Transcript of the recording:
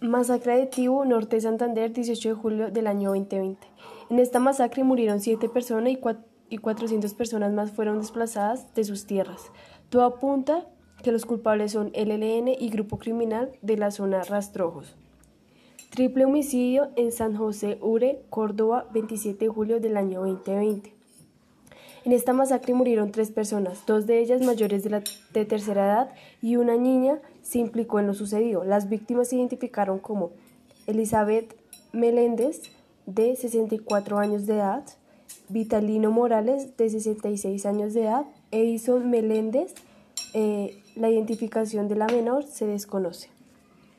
Masacre de Tibú, Norte de Santander, 18 de julio del año 2020. En esta masacre murieron siete personas y 400 personas más fueron desplazadas de sus tierras. Todo apunta que los culpables son el LN y grupo criminal de la zona Rastrojos. Triple homicidio en San José Ure, Córdoba, 27 de julio del año 2020. En esta masacre murieron tres personas, dos de ellas mayores de, tercera edad y una niña se implicó en lo sucedido. Las víctimas se identificaron como Elizabeth Meléndez, de 64 años de edad, Vitalino Morales, de 66 años de edad, Edison Meléndez. Eh, la identificación de la menor se desconoce.